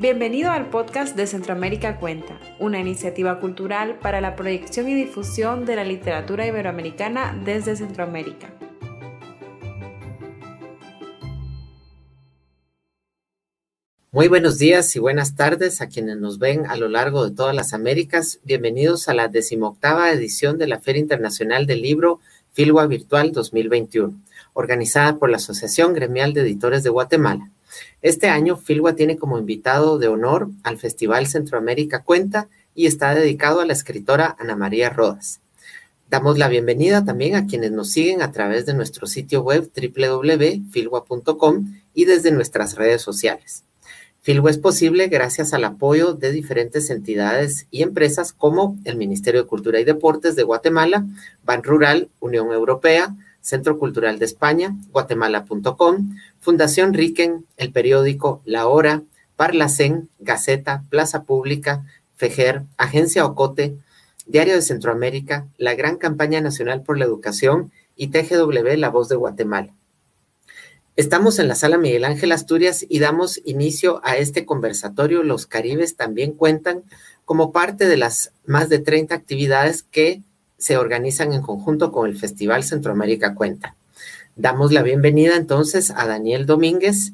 Bienvenido al podcast de Centroamérica Cuenta, una iniciativa cultural para la proyección y difusión de la literatura iberoamericana desde Centroamérica. Muy buenos días y buenas tardes a quienes nos ven a lo largo de todas las Américas. Bienvenidos a la decimoctava edición de la Feria Internacional del Libro Filwa Virtual 2021, organizada por la Asociación Gremial de Editores de Guatemala. Este año, Filwa tiene como invitado de honor al Festival Centroamérica Cuenta y está dedicado a la escritora Ana María Rodas. Damos la bienvenida también a quienes nos siguen a través de nuestro sitio web www.filwa.com y desde nuestras redes sociales. Filwa es posible gracias al apoyo de diferentes entidades y empresas como el Ministerio de Cultura y Deportes de Guatemala, Ban Rural, Unión Europea, Centro Cultural de España, guatemala.com, Fundación Riquen, el periódico La Hora, Parlacén, Gaceta, Plaza Pública, FEJER, Agencia Ocote, Diario de Centroamérica, la Gran Campaña Nacional por la Educación y TGW La Voz de Guatemala. Estamos en la sala Miguel Ángel Asturias y damos inicio a este conversatorio. Los Caribes también cuentan como parte de las más de 30 actividades que se organizan en conjunto con el Festival Centroamérica Cuenta. Damos la bienvenida entonces a Daniel Domínguez,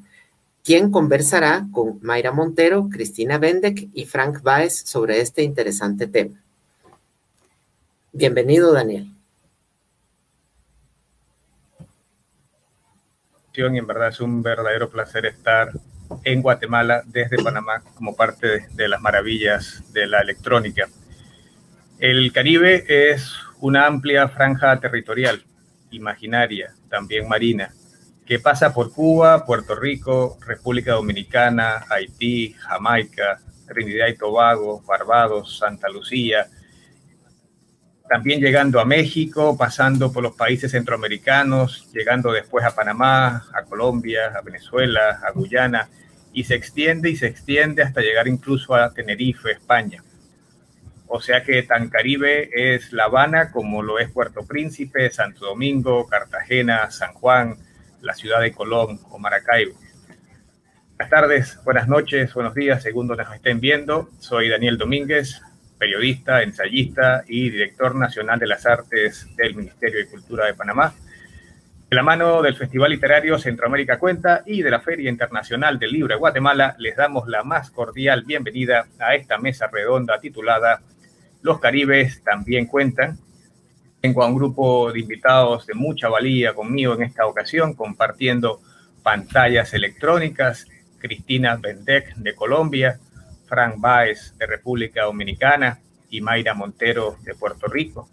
quien conversará con Mayra Montero, Cristina Bendek y Frank Baez sobre este interesante tema. Bienvenido, Daniel. En verdad es un verdadero placer estar en Guatemala desde Panamá como parte de las maravillas de la electrónica. El Caribe es una amplia franja territorial, imaginaria, también marina, que pasa por Cuba, Puerto Rico, República Dominicana, Haití, Jamaica, Trinidad y Tobago, Barbados, Santa Lucía, también llegando a México, pasando por los países centroamericanos, llegando después a Panamá, a Colombia, a Venezuela, a Guyana, y se extiende y se extiende hasta llegar incluso a Tenerife, España. O sea que tan Caribe es La Habana como lo es Puerto Príncipe, Santo Domingo, Cartagena, San Juan, la ciudad de Colón o Maracaibo. Buenas tardes, buenas noches, buenos días, según donde nos estén viendo. Soy Daniel Domínguez, periodista, ensayista y director nacional de las artes del Ministerio de Cultura de Panamá. De la mano del Festival Literario Centroamérica Cuenta y de la Feria Internacional del Libro de Guatemala, les damos la más cordial bienvenida a esta mesa redonda titulada los Caribes también cuentan. Tengo a un grupo de invitados de mucha valía conmigo en esta ocasión, compartiendo pantallas electrónicas. Cristina Bendec de Colombia, Frank Baez de República Dominicana y Mayra Montero de Puerto Rico.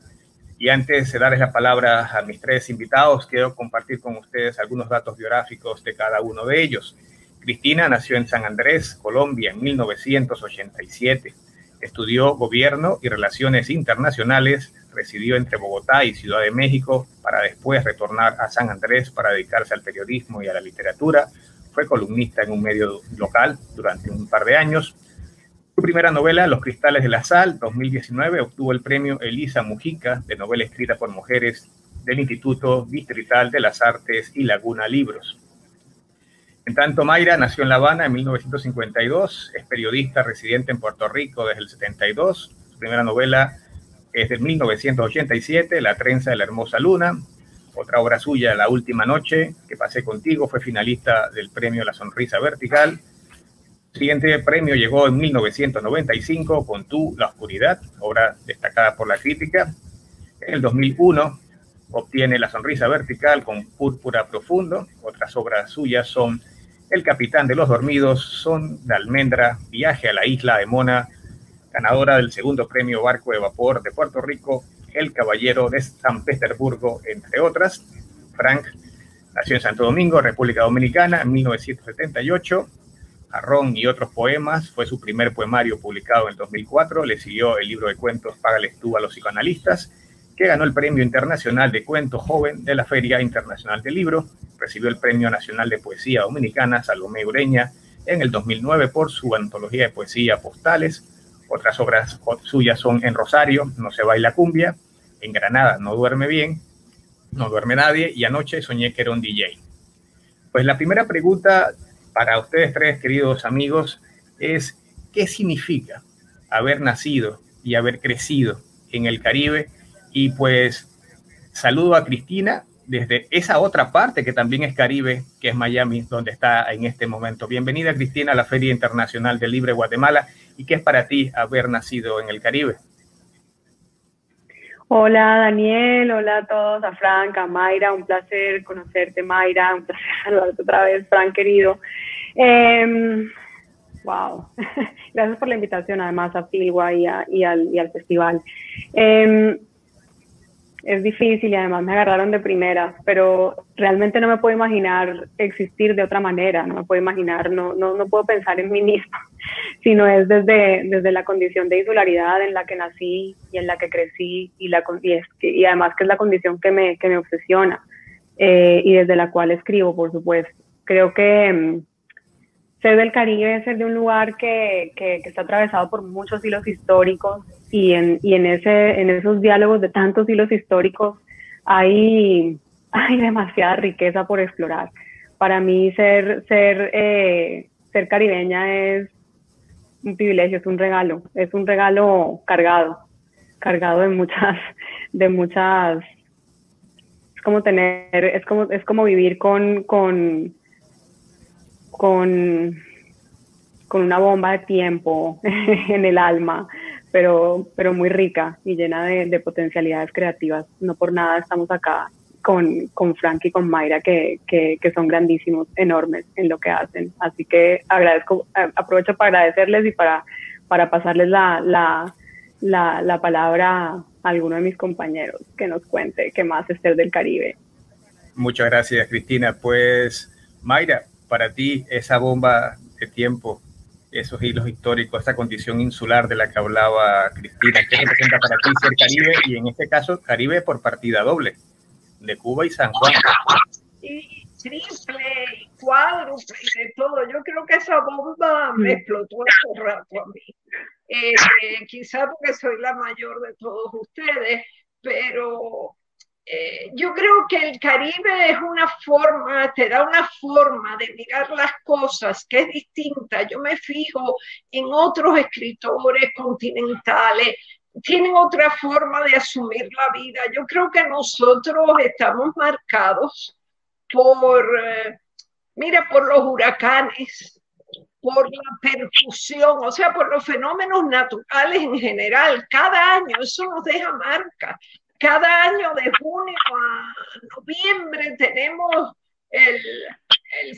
Y antes de darles la palabra a mis tres invitados, quiero compartir con ustedes algunos datos biográficos de cada uno de ellos. Cristina nació en San Andrés, Colombia, en 1987. Estudió gobierno y relaciones internacionales, residió entre Bogotá y Ciudad de México para después retornar a San Andrés para dedicarse al periodismo y a la literatura. Fue columnista en un medio local durante un par de años. Su primera novela, Los Cristales de la Sal, 2019, obtuvo el premio Elisa Mujica de novela escrita por mujeres del Instituto Distrital de las Artes y Laguna Libros. En tanto, Mayra nació en La Habana en 1952, es periodista residente en Puerto Rico desde el 72. Su primera novela es de 1987, La trenza de la hermosa luna. Otra obra suya, La última noche, que pasé contigo, fue finalista del premio La sonrisa vertical. El siguiente premio llegó en 1995 con Tú, la oscuridad, obra destacada por la crítica. En el 2001 obtiene La sonrisa vertical con Púrpura profundo. Otras obras suyas son el capitán de los dormidos, Son de Almendra, Viaje a la isla de Mona, ganadora del segundo premio Barco de Vapor de Puerto Rico, El Caballero de San Petersburgo, entre otras. Frank nació en Santo Domingo, República Dominicana, en 1978. Jarrón y otros poemas fue su primer poemario publicado en 2004. Le siguió el libro de cuentos Págales tú a los psicoanalistas que ganó el Premio Internacional de Cuento Joven de la Feria Internacional del Libro. Recibió el Premio Nacional de Poesía Dominicana Salomé Ureña en el 2009 por su antología de poesía Postales. Otras obras suyas son En Rosario, No se baila cumbia, En Granada, No duerme bien, No duerme nadie y Anoche soñé que era un DJ. Pues la primera pregunta para ustedes tres, queridos amigos, es qué significa haber nacido y haber crecido en el Caribe. Y pues saludo a Cristina desde esa otra parte que también es Caribe, que es Miami, donde está en este momento. Bienvenida Cristina a la Feria Internacional del Libre Guatemala. ¿Y qué es para ti haber nacido en el Caribe? Hola Daniel, hola a todos, a Frank, a Mayra, un placer conocerte Mayra, un placer saludarte otra vez, Frank querido. wow, gracias por la invitación además a Filwa y, y, al, festival. Em, es difícil y además me agarraron de primeras, pero realmente no me puedo imaginar existir de otra manera, no me puedo imaginar, no, no, no puedo pensar en mí misma, sino es desde, desde la condición de insularidad en la que nací y en la que crecí y, la, y, es y además que es la condición que me, que me obsesiona eh, y desde la cual escribo, por supuesto. Creo que mm, ser del Caribe, ser de un lugar que, que, que está atravesado por muchos hilos históricos, y en, y en, ese, en esos diálogos de tantos hilos históricos hay, hay demasiada riqueza por explorar. Para mí ser, ser, eh, ser caribeña es un privilegio, es un regalo, es un regalo cargado, cargado de muchas, de muchas, es como tener, es como, es como vivir con, con, con, con una bomba de tiempo en el alma, pero, pero muy rica y llena de, potencialidades creativas. No por nada estamos acá con, con Frank y con Mayra, que, que, son grandísimos, enormes en lo que hacen. Así que agradezco, aprovecho para agradecerles y para, para pasarles la, la, la, la palabra a alguno de mis compañeros que nos cuente qué más es ser del Caribe. Muchas gracias, Cristina. Pues, Mayra, para ti esa bomba de tiempo esos hilos históricos, esa condición insular de la que hablaba Cristina. ¿Qué representa para ti ser Caribe? Y en este caso, Caribe por partida doble, de Cuba y San Juan. Y triple, cuádruple, y de todo. Yo creo que esa bomba me explotó hace rato a mí. Eh, eh, porque soy la mayor de todos ustedes, pero eh, yo creo que el Caribe es una forma, te da una forma de mirar las cosas que es distinta. Yo me fijo en otros escritores continentales, tienen otra forma de asumir la vida. Yo creo que nosotros estamos marcados por, eh, mira, por los huracanes, por la percusión, o sea, por los fenómenos naturales en general. Cada año eso nos deja marca cada año de junio a noviembre tenemos el,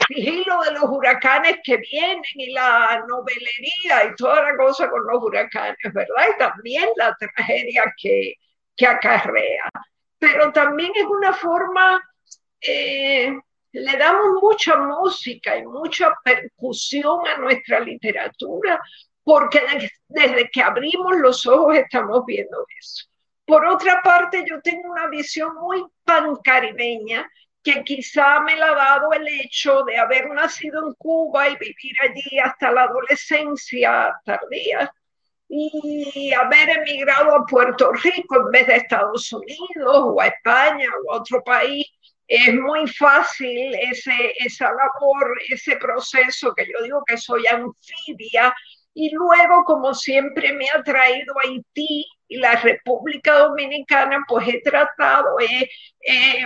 sigilo de los huracanes que vienen y la novelería y toda la cosa con los huracanes, ¿verdad? Y también la tragedia que, que acarrea. Pero también es una forma, eh, le damos mucha música y mucha percusión a nuestra literatura, porque desde que abrimos los ojos estamos viendo eso. Por otra parte, yo tengo una visión muy pancaribeña que quizá me la ha dado el hecho de haber nacido en Cuba y vivir allí hasta la adolescencia tardía y haber emigrado a Puerto Rico en vez de Estados Unidos o a España o a otro país. Es muy fácil ese, esa labor, ese proceso que yo digo que soy anfibia y luego, como siempre me ha traído Haití y la República Dominicana, pues he tratado, he,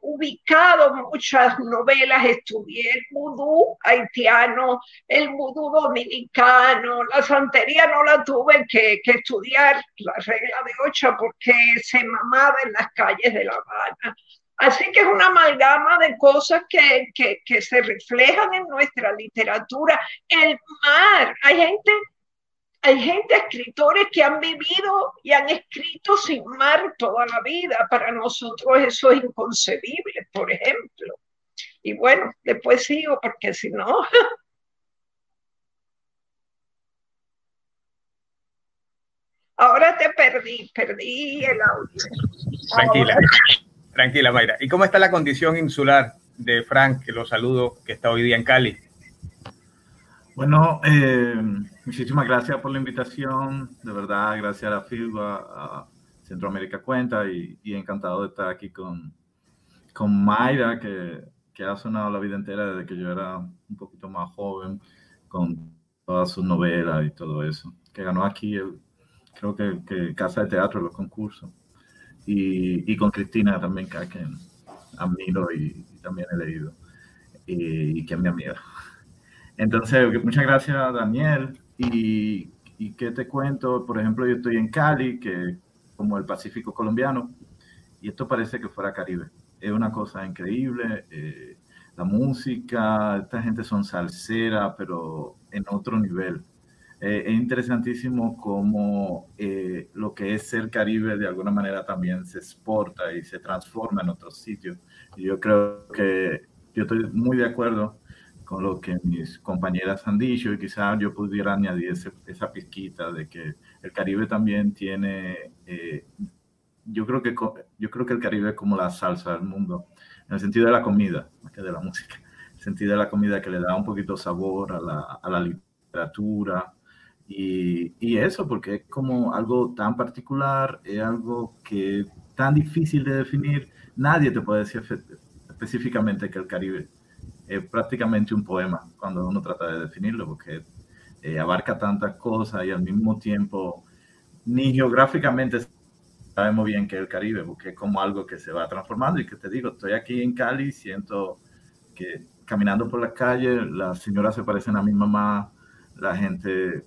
ubicado muchas novelas, estudié el vudú haitiano, el vudú dominicano, la santería no la tuve que, que, estudiar, la regla de ocho, porque se mamaba en las calles de La Habana. Así que es una amalgama de cosas que, que, se reflejan en nuestra literatura. El mar, hay gente, hay gente, escritores que han vivido y han escrito sin mar toda la vida. Para nosotros eso es inconcebible, por ejemplo. Y bueno, después sigo porque si no... Ahora te perdí, perdí el audio. Tranquila. Tranquila, Mayra. ¿Y cómo está la condición insular de Frank, que lo saludo, que está hoy día en Cali? Bueno, eh, muchísimas gracias por la invitación. De verdad, gracias a la FILBA, a Centroamérica Cuenta y, encantado de estar aquí con, con Mayra, que, que, ha sonado la vida entera desde que yo era un poquito más joven, con todas sus novelas y todo eso, que ganó aquí, el, creo que, Casa de Teatro, los concursos, y, y con Cristina también, que, admiro y, también he leído, y, y que es mi amiga. Entonces, muchas gracias, Daniel. Y, y qué te cuento, por ejemplo, yo estoy en Cali, que como el Pacífico colombiano, y esto parece que fuera Caribe. Es una cosa increíble. Eh, la música, esta gente son salsera, pero en otro nivel. Eh, es interesantísimo cómo eh, lo que es ser Caribe de alguna manera también se exporta y se transforma en otros sitios. Yo creo que yo estoy muy de acuerdo con lo que mis compañeras han dicho y quizás yo pudiera añadir ese, esa pizquita de que el Caribe también tiene, eh, yo, creo que, yo creo que el Caribe es como la salsa del mundo, en el sentido de la comida, más que de la música, en el sentido de la comida que le da un poquito sabor a la, a la literatura. Y, y, eso, porque es como algo tan particular, es algo que tan difícil de definir, nadie te puede decir específicamente que el Caribe es prácticamente un poema cuando uno trata de definirlo, porque eh, abarca tantas cosas y al mismo tiempo ni geográficamente sabemos bien que es el Caribe, porque es como algo que se va transformando. Y que te digo, estoy aquí en Cali, siento que caminando por la calle, las señoras se parecen a mi mamá, la gente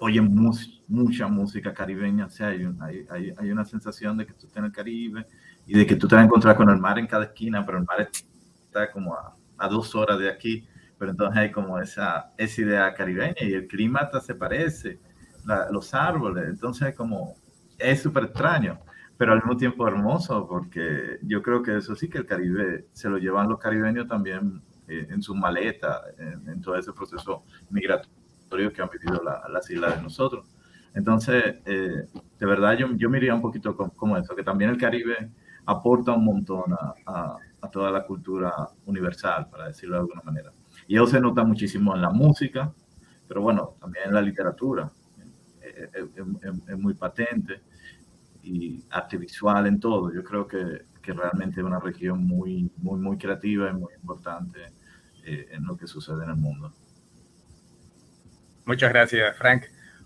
oye mucha música caribeña, o sea, hay, hay, hay, una sensación de que tú estás en el Caribe y de que tú te vas a encontrar con el mar en cada esquina, pero el mar está como a a dos horas de aquí, pero entonces hay como esa, esa idea caribeña y el clima hasta se parece, la, los árboles, entonces como es súper extraño, pero al mismo tiempo hermoso, porque yo creo que eso sí que el Caribe se lo llevan los caribeños también eh, en su maleta, en, en, todo ese proceso migratorio que han vivido la, las islas de nosotros. Entonces, eh, de verdad yo, yo miraría un poquito como, como, eso, que también el Caribe aporta un montón a, a a toda la cultura universal, para decirlo de alguna manera. Y eso se nota muchísimo en la música, pero bueno, también en la literatura. Es, es, es, es muy patente y arte visual en todo. Yo creo que, que, realmente es una región muy, muy, muy creativa y muy importante eh, en lo que sucede en el mundo. Muchas gracias, Frank.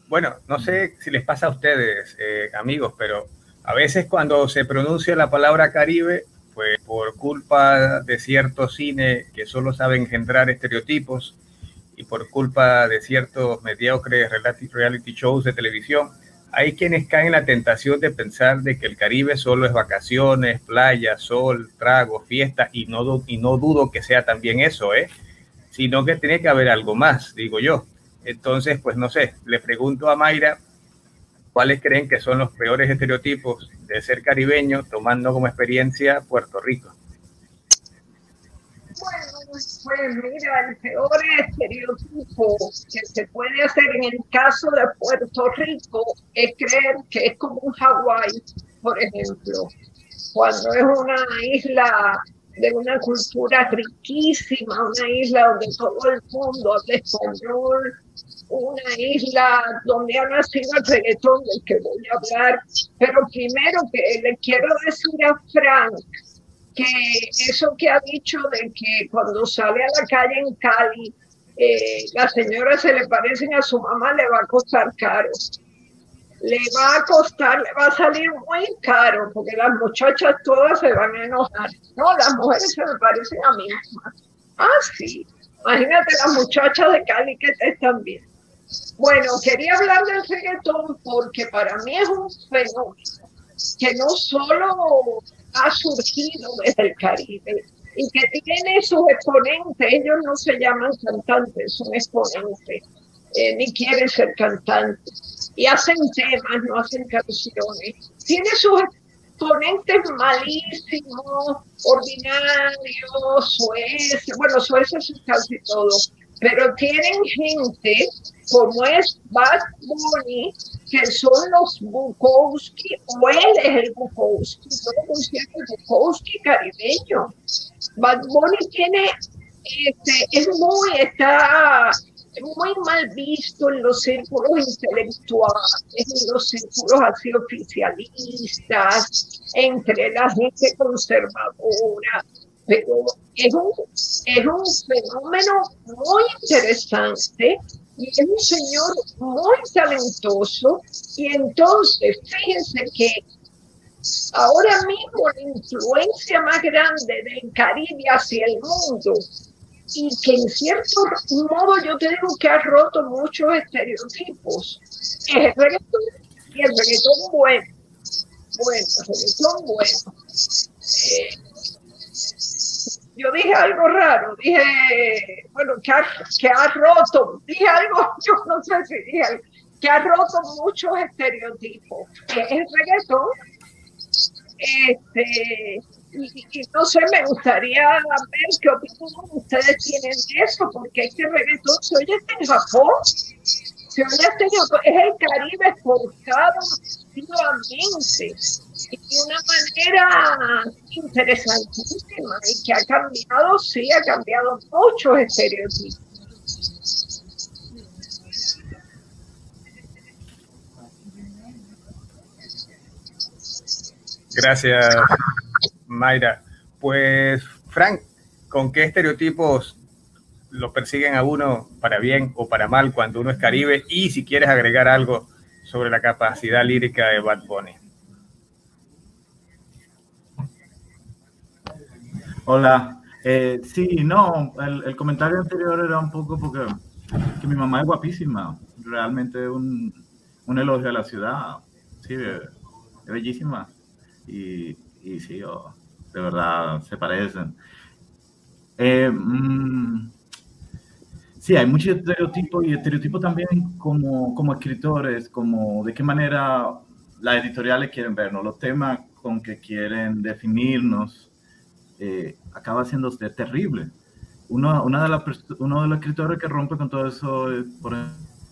Bueno, no sé si les pasa a ustedes, eh, amigos, pero a veces cuando se pronuncia la palabra Caribe, pues por culpa de cierto cine que solo sabe engendrar estereotipos y por culpa de ciertos mediocres reality shows de televisión, hay quienes caen en la tentación de pensar de que el Caribe solo es vacaciones, playa, sol, trago, fiesta, y no, y no dudo que sea también eso, ¿eh? sino que tiene que haber algo más, digo yo. Entonces, pues no sé, le pregunto a Mayra cuáles creen que son los peores estereotipos de ser caribeño tomando como experiencia Puerto Rico. Bueno, pues mira, el peor estereotipo que se puede hacer en el caso de Puerto Rico es creer que es como un Hawái, por ejemplo, cuando es una isla de una cultura riquísima, una isla donde todo el mundo habla español, una isla donde ha nacido el reggaetón del que voy a hablar, pero primero que le quiero decir a Frank que eso que ha dicho de que cuando sale a la calle en Cali, eh, las señoras se le parecen a su mamá, le va a costar caro. Le va a costar, le va a salir muy caro, porque las muchachas todas se van a enojar. No, las mujeres se me parecen a mí. Ah, sí. Imagínate las muchachas de Cali que te están viendo. Bueno, quería hablar del reggaetón porque para mí es un fenómeno que no solo ha surgido desde el Caribe y que tiene sus exponentes, ellos no se llaman cantantes, son exponentes, eh, ni quieren ser cantantes, y hacen temas, no hacen canciones. Tiene sus exponentes malísimos, ordinarios, sueces, bueno, sueces es casi todo, pero tienen gente como es Bad Bunny, que son los Bukowski, o él es el Bukowski, yo el Bukowski caribeño. Bad Bunny tiene, este, es muy, está muy mal visto en los círculos intelectuales, en los círculos así oficialistas, entre la gente conservadora, es un, es un fenómeno muy interesante y es un señor muy talentoso. Y entonces fíjense que ahora mismo la influencia más grande del Caribe hacia el mundo y que en cierto modo yo te digo que ha roto muchos estereotipos es el reggaetón. Y el reggaetón bueno bueno el reggaetón bueno eh, yo dije algo raro, dije, bueno, que ha, que ha roto, dije algo, yo no sé si dije que ha roto muchos estereotipos. Es el reggaetón. Este, y, no sé, me gustaría ver qué opinión ustedes tienen de eso, porque este reggaetón se oye en Japón, Japón, es el Caribe exportado nuevamente y de una manera interesantísima y que ha cambiado, sí, ha cambiado muchos estereotipos. Gracias, Mayra. Pues, Frank, ¿con qué estereotipos lo persiguen a uno para bien o para mal cuando uno es caribe? Y si quieres agregar algo sobre la capacidad lírica de Bad Bunny. Hola. Eh, sí, no, el, comentario anterior era un poco porque que mi mamá es guapísima, realmente un, un elogio a la ciudad, sí, es bellísima y, y sí, oh, de verdad se parecen. Eh, mm, sí, hay muchos estereotipos y estereotipos también como, como escritores, como de qué manera las editoriales quieren vernos, los temas con que quieren definirnos eh, acaba siendo terrible. Uno, una de las, uno de los escritores que rompe con todo eso, es, por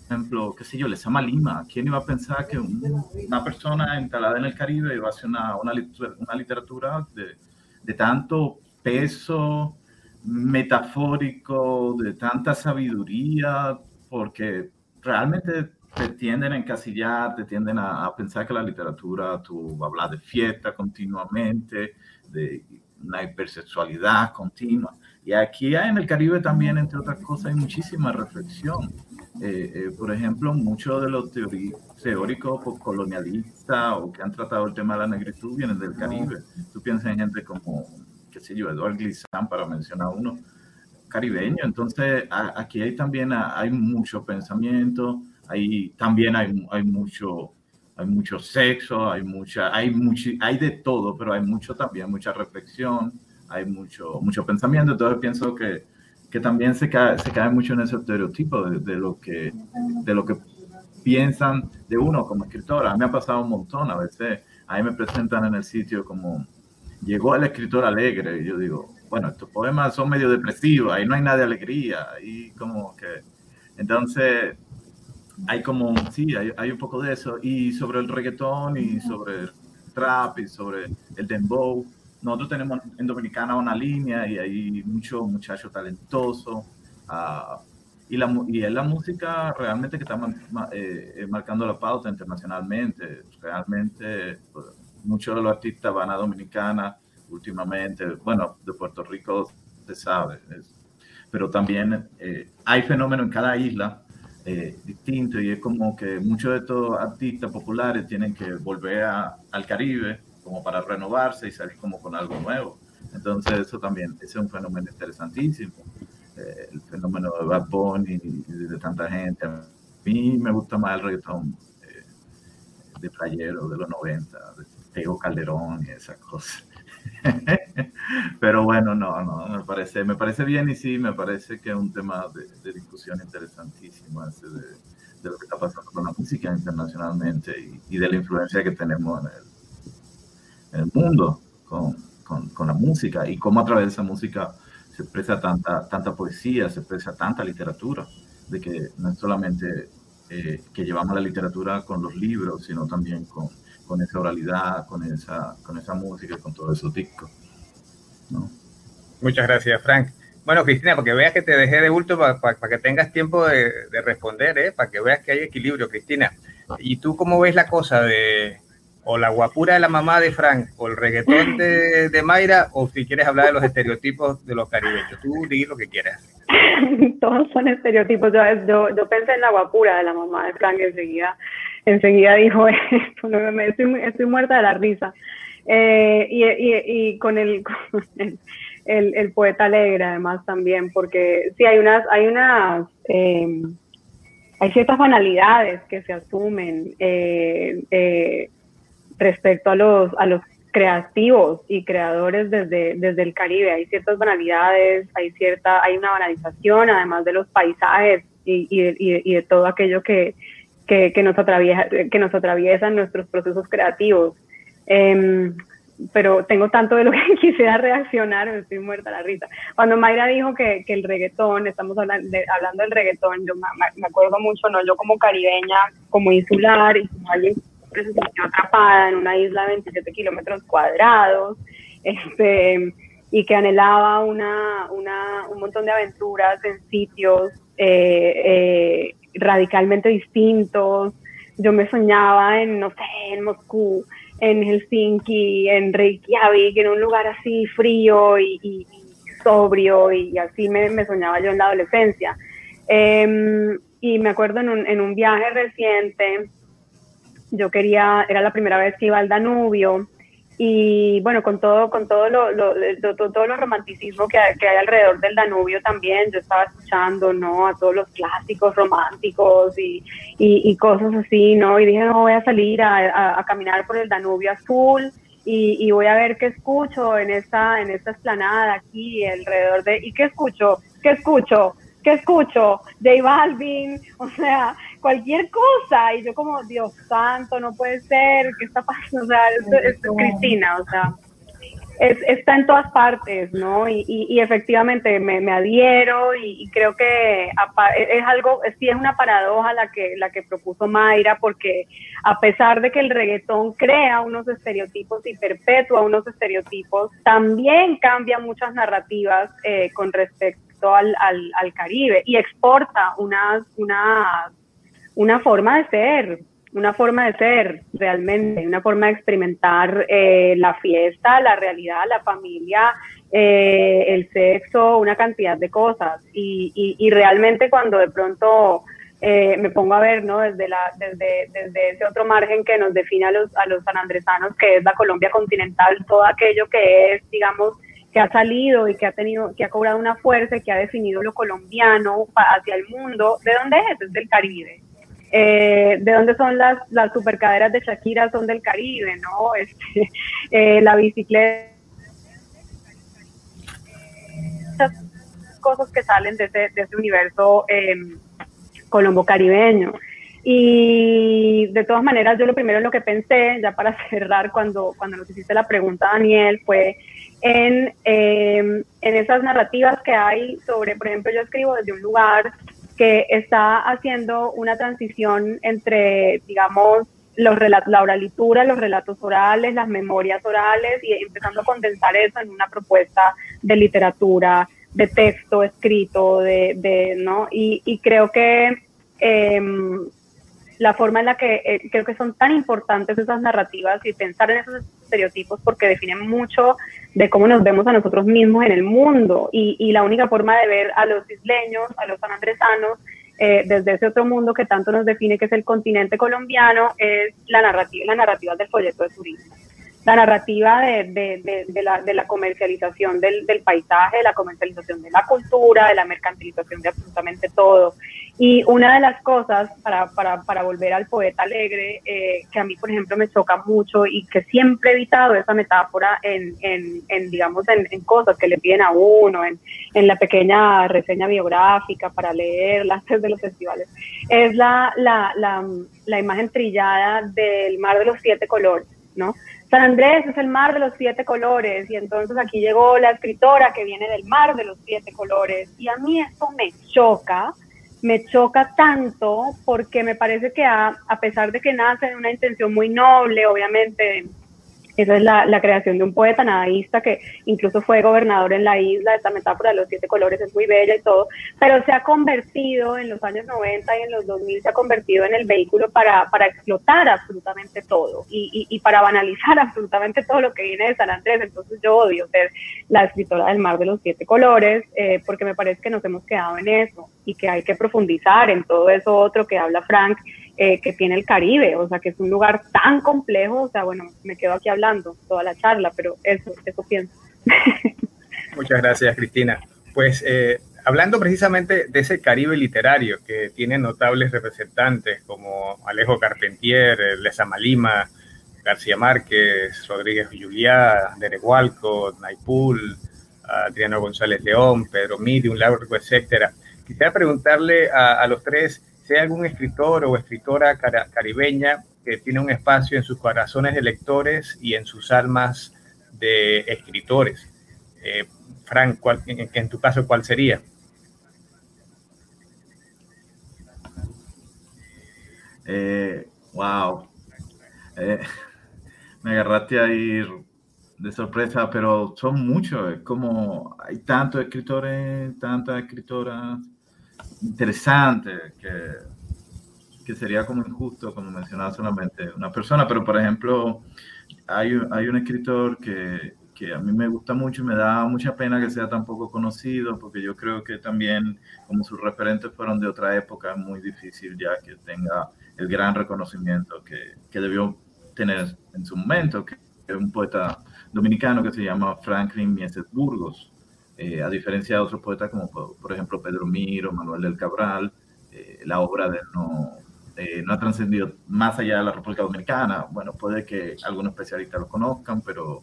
ejemplo, qué sé yo, les llama Lima. ¿Quién iba a pensar que una persona instalada en el Caribe iba a hacer una, una, una literatura de, de tanto peso metafórico, de tanta sabiduría, porque realmente te tienden a encasillar, te tienden a, a, pensar que la literatura, tú hablas de fiesta continuamente, de una hipersexualidad continua. Y aquí en el Caribe también, entre otras cosas, hay muchísima reflexión. Eh, eh, por ejemplo, muchos de los teóricos colonialistas o que han tratado el tema de la negritud vienen del Caribe. Tú piensas en gente como, qué sé yo, Eduardo Glissant, para mencionar uno, caribeño. Entonces, aquí hay también hay mucho pensamiento, hay, también hay, hay mucho hay mucho sexo, hay mucha, hay mucho, hay de todo, pero hay mucho también, mucha reflexión, hay mucho, mucho pensamiento. Entonces pienso que, que también se cae, se cae mucho en ese estereotipo de, de, lo que, de lo que piensan de uno como escritora. A mí me ha pasado un montón, a veces ahí me presentan en el sitio como llegó el escritor alegre y yo digo, bueno, estos poemas son medio depresivos, ahí no hay nada de alegría, y como que, entonces hay como, sí, hay, hay, un poco de eso. Y sobre el reggaetón y sobre el trap y sobre el dembow, nosotros tenemos en Dominicana una línea y hay mucho muchacho talentoso. Uh, y, la, y es la música realmente que está eh, eh, marcando la pauta internacionalmente. Realmente pues, muchos de los artistas van a Dominicana últimamente. Bueno, de Puerto Rico se sabe. Es, pero también eh, hay fenómenos en cada isla eh, distinto y es como que muchos de estos artistas populares tienen que volver a, al Caribe como para renovarse y salir como con algo nuevo. Entonces eso también es un fenómeno interesantísimo, eh, el fenómeno de Bad Bunny y de tanta gente. A mí me gusta más el reggaetón eh, de playero de los 90, de Tego Calderón y esas cosas. Pero bueno, no, no, me parece, me parece bien y sí, me parece que es un tema de, discusión interesantísimo ese de, de, lo que está pasando con la música internacionalmente y, de la influencia que tenemos en el, en el mundo con, con, con, la música y cómo a través de esa música se expresa tanta, tanta poesía, se expresa tanta literatura, de que no es solamente eh, que llevamos la literatura con los libros, sino también con con esa oralidad, con esa, con esa música, con todo eso discos. ¿no? Muchas gracias, Frank. Bueno, Cristina, para que veas que te dejé de bulto, para, que tengas tiempo de, de, responder, ¿eh? para que veas que hay equilibrio, Cristina. ¿Y tú cómo ves la cosa de o la guapura de la mamá de Frank, o el reggaetón de, de Mayra, o si quieres hablar de los estereotipos de los caribeños? Tú di lo que quieras. todos son estereotipos. Yo, yo, pensé en la guapura de la mamá de Frank enseguida, enseguida dijo, estoy, estoy muerta de la risa. Eh, y, y, y, con el, el, el, poeta alegre además también, porque sí hay unas, hay unas, eh, hay ciertas banalidades que se asumen eh, eh, respecto a los, a los creativos y creadores desde, desde el Caribe. Hay ciertas banalidades, hay, cierta, hay una banalización, además de los paisajes y, y, y de todo aquello que, que, que, nos atraviesa, que nos atraviesan nuestros procesos creativos. Eh, pero tengo tanto de lo que quisiera reaccionar, me estoy muerta la risa. Cuando Mayra dijo que, que el reggaetón, estamos hablando, hablando del reggaetón, yo me, acuerdo mucho, ¿no? Yo como caribeña, como insular, y como alguien se sintió atrapada en una isla de 27 kilómetros cuadrados, este, y que anhelaba una, una, un montón de aventuras en sitios eh, eh, radicalmente distintos. Yo me soñaba en, no sé, en Moscú, en Helsinki, en Reykjavik, en un lugar así frío y, sobrio y así me, me, soñaba yo en la adolescencia. Em, y me acuerdo en un, en un viaje reciente, yo quería, era la primera vez que iba al Danubio y bueno, con todo, con todo lo, lo, todo, lo romanticismo que hay, que hay, alrededor del Danubio también, yo estaba escuchando, ¿no? A todos los clásicos románticos y, y, cosas así, ¿no? Y dije, no, voy a salir a, a, caminar por el Danubio azul y, y, voy a ver qué escucho en esta, en esta esplanada aquí alrededor de, ¿y qué escucho? ¿Qué escucho? ¿Qué escucho? J Balvin, o sea, cualquier cosa. Y yo como, Dios santo, no puede ser, ¿qué está pasando? O sea, es, Cristina, o sea, está en todas partes, ¿no? Y, y, efectivamente me, me adhiero y, creo que es algo, sí es una paradoja la que, la que propuso Mayra, porque a pesar de que el reggaetón crea unos estereotipos y perpetúa unos estereotipos, también cambia muchas narrativas eh, con respecto al, al, al, Caribe y exporta unas, unas una forma de ser, una forma de ser realmente, una forma de experimentar eh, la fiesta, la realidad, la familia, eh, el sexo, una cantidad de cosas. Y, y, realmente cuando de pronto eh, me pongo a ver, ¿no? Desde, la, desde, desde ese otro margen que nos define a los, a los sanandresanos, que es la Colombia continental, todo aquello que es, digamos, que ha salido y que ha tenido, que ha cobrado una fuerza y que ha definido lo colombiano hacia el mundo, ¿de dónde es? Es del Caribe. Eh, ¿De dónde son las, las supercaderas de Shakira? Son del Caribe, ¿no? Este, eh, la bicicleta. Cosas que salen de ese, de ese universo em, colombo-caribeño. Y de todas maneras, yo lo primero en lo que pensé, ya para cerrar, cuando, cuando nos hiciste la pregunta, Daniel, fue en, em, en esas narrativas que hay sobre, por ejemplo, yo escribo desde un lugar que está haciendo una transición entre, digamos, los relatos, la oralitura, los relatos orales, las memorias orales y empezando a condensar eso en una propuesta de literatura, de texto escrito, de, de ¿no? Y, y creo que eh, la forma en la que eh, creo que son tan importantes esas narrativas y pensar en esos estereotipos porque definen mucho de cómo nos vemos a nosotros mismos en el mundo y, la única forma de ver a los isleños, a los sanandresanos, eh, desde ese otro mundo que tanto nos define que es el continente colombiano es la narrativa, la narrativa del folleto de turismo la narrativa de la, comercialización del, del, paisaje, de la comercialización de la cultura, de la mercantilización de absolutamente todo. Y una de las cosas, para, para, volver al poeta alegre, eh, que a mí, por ejemplo, me choca mucho y que siempre he evitado esa metáfora en, en, digamos, en, cosas que le piden a uno, en, en la pequeña reseña biográfica para leerla antes de los festivales, es la, la, la, la imagen trillada del mar de los siete colores, ¿no? San Andrés es el mar de los siete colores y entonces aquí llegó la escritora que viene del mar de los siete colores y a mí esto me choca, me choca tanto porque me parece que a, a pesar de que nace de una intención muy noble, obviamente, Esa es la, la, creación de un poeta nadaísta que incluso fue gobernador en la isla, esta metáfora de los siete colores es muy bella y todo, pero se ha convertido en los años 90 y en los 2000, se ha convertido en el vehículo para, para explotar absolutamente todo y, y, y, para banalizar absolutamente todo lo que viene de San Andrés. Entonces yo odio ser la escritora del mar de los siete colores eh, porque me parece que nos hemos quedado en eso y que hay que profundizar en todo eso otro que habla Frank eh, que tiene el Caribe, o sea, que es un lugar tan complejo, o sea, bueno, me quedo aquí hablando toda la charla, pero eso, eso pienso. Muchas gracias, Cristina. Pues eh, hablando precisamente de ese Caribe literario que tiene notables representantes como Alejo Carpentier, Lesa Malima, García Márquez, Rodríguez Juliá, Deregualco, Naipul, Adriano González León, Pedro Midi, un largo etcétera. Quisiera preguntarle a, a los tres si hay algún escritor o escritora caribeña que tiene un espacio en sus corazones de lectores y en sus almas de escritores. Eh, Frank, en, tu caso, ¿cuál sería? Eh, wow. Eh, me agarraste ahí de sorpresa, pero son muchos. como hay tantos escritores, tantas escritoras interesante, que, que sería como injusto, como mencionaba solamente una persona, pero por ejemplo, hay, hay un escritor que, que a mí me gusta mucho y me da mucha pena que sea tan poco conocido, porque yo creo que también, como sus referentes fueron de otra época, es muy difícil ya que tenga el gran reconocimiento que, que debió tener en su momento, que es un poeta dominicano que se llama Franklin Mieses Burgos. Eh, a diferencia de otros poetas como por, ejemplo Pedro Miro, Manuel del Cabral, eh, la obra de no, eh, no ha trascendido más allá de la República Dominicana. Bueno, puede que algunos especialistas lo conozcan, pero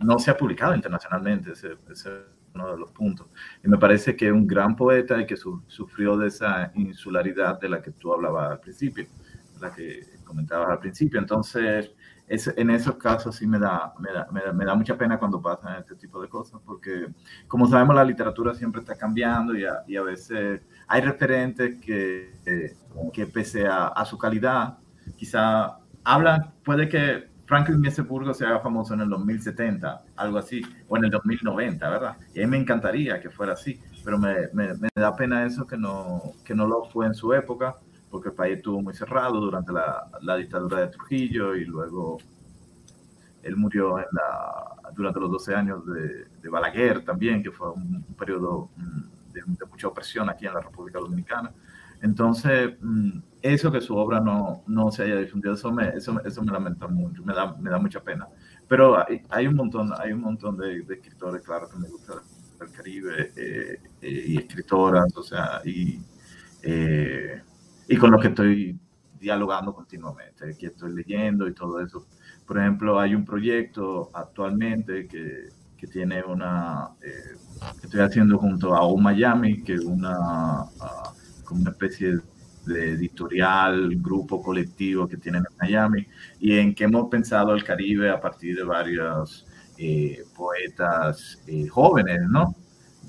no se ha publicado internacionalmente, ese, es uno de los puntos. Y me parece que es un gran poeta y que sufrió de esa insularidad de la que tú hablabas al principio, la que comentabas al principio. Entonces, en esos casos sí me da, me da, me, da, mucha pena cuando pasan este tipo de cosas, porque como sabemos la literatura siempre está cambiando y a, veces hay referentes que, que pese a, a, su calidad, quizá hablan, puede que Franklin Mieseburgo se haga famoso en el 2070, algo así, o en el 2090, ¿verdad? Y a mí me encantaría que fuera así, pero me, me, me da pena eso que no, que no lo fue en su época porque el país estuvo muy cerrado durante la, dictadura de Trujillo y luego él murió en la, durante los 12 años de, Balaguer también, que fue un, periodo mm, de, mucha opresión aquí en la República Dominicana. Entonces, mm, eso que su obra no, no se haya difundido, eso me, eso, eso me lamenta mucho, me da, me da mucha pena. Pero hay, hay un montón, hay un montón de, de escritores, claro, que me gusta el Caribe eh, eh, y escritoras, o sea, y eh, y con lo que estoy dialogando continuamente, que estoy leyendo y todo eso. Por ejemplo, hay un proyecto actualmente que, que tiene una, eh, que estoy haciendo junto a O Miami, que es una, uh, como una especie de editorial, grupo colectivo que tienen en Miami, y en que hemos pensado el Caribe a partir de varios eh, poetas eh, jóvenes, ¿no?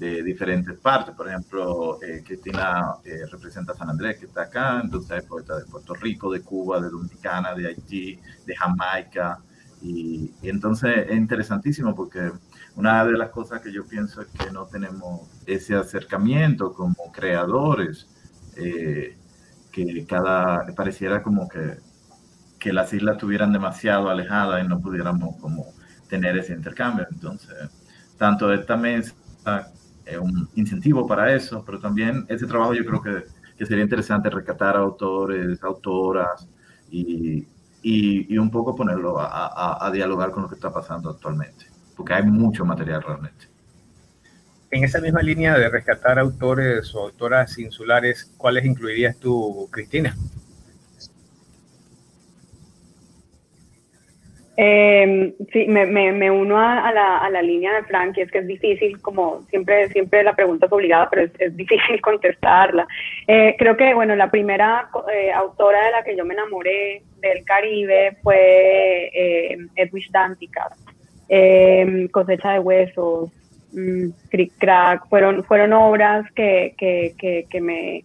De diferentes partes. Por ejemplo, eh, Cristina eh, representa a San Andrés, que está acá, entonces hay poetas de Puerto Rico, de Cuba, de Dominicana, de Haití, de Jamaica. Y, entonces es interesantísimo porque una de las cosas que yo pienso es que no tenemos ese acercamiento como creadores, eh, que cada, pareciera como que, que las islas estuvieran demasiado alejadas y no pudiéramos como tener ese intercambio. Entonces, tanto esta mesa un incentivo para eso, pero también ese trabajo yo creo que, que sería interesante rescatar autores, autoras y, y, y un poco ponerlo a, a, a, dialogar con lo que está pasando actualmente, porque hay mucho material realmente. En esa misma línea de rescatar autores o autoras insulares, ¿cuáles incluirías tú, Cristina? Eh, sí, me, me, me uno a, la, a, la, línea de Frank, y es que es difícil, como siempre, siempre la pregunta es obligada, pero es, es difícil contestarla. Eh, creo que, bueno, la primera eh, autora de la que yo me enamoré del Caribe fue eh, Edwidge eh, Cosecha de Huesos, mmm, Crick Crack, fueron, fueron obras que, que, que, que me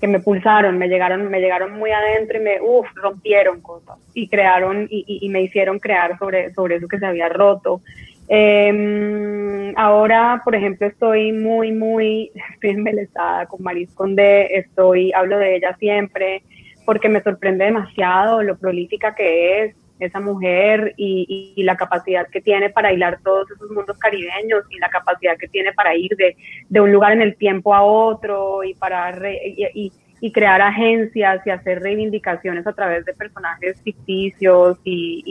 que me pulsaron, me llegaron, me llegaron muy adentro y me, uff, rompieron cosas y crearon y, y, me hicieron crear sobre, sobre eso que se había roto. Eh, ahora, por ejemplo, estoy muy, muy, estoy embelesada con Maris Condé, estoy, hablo de ella siempre, porque me sorprende demasiado lo prolífica que es esa mujer y, y, la capacidad que tiene para hilar todos esos mundos caribeños y la capacidad que tiene para ir de, de un lugar en el tiempo a otro y para y, y, crear agencias y hacer reivindicaciones a través de personajes ficticios y,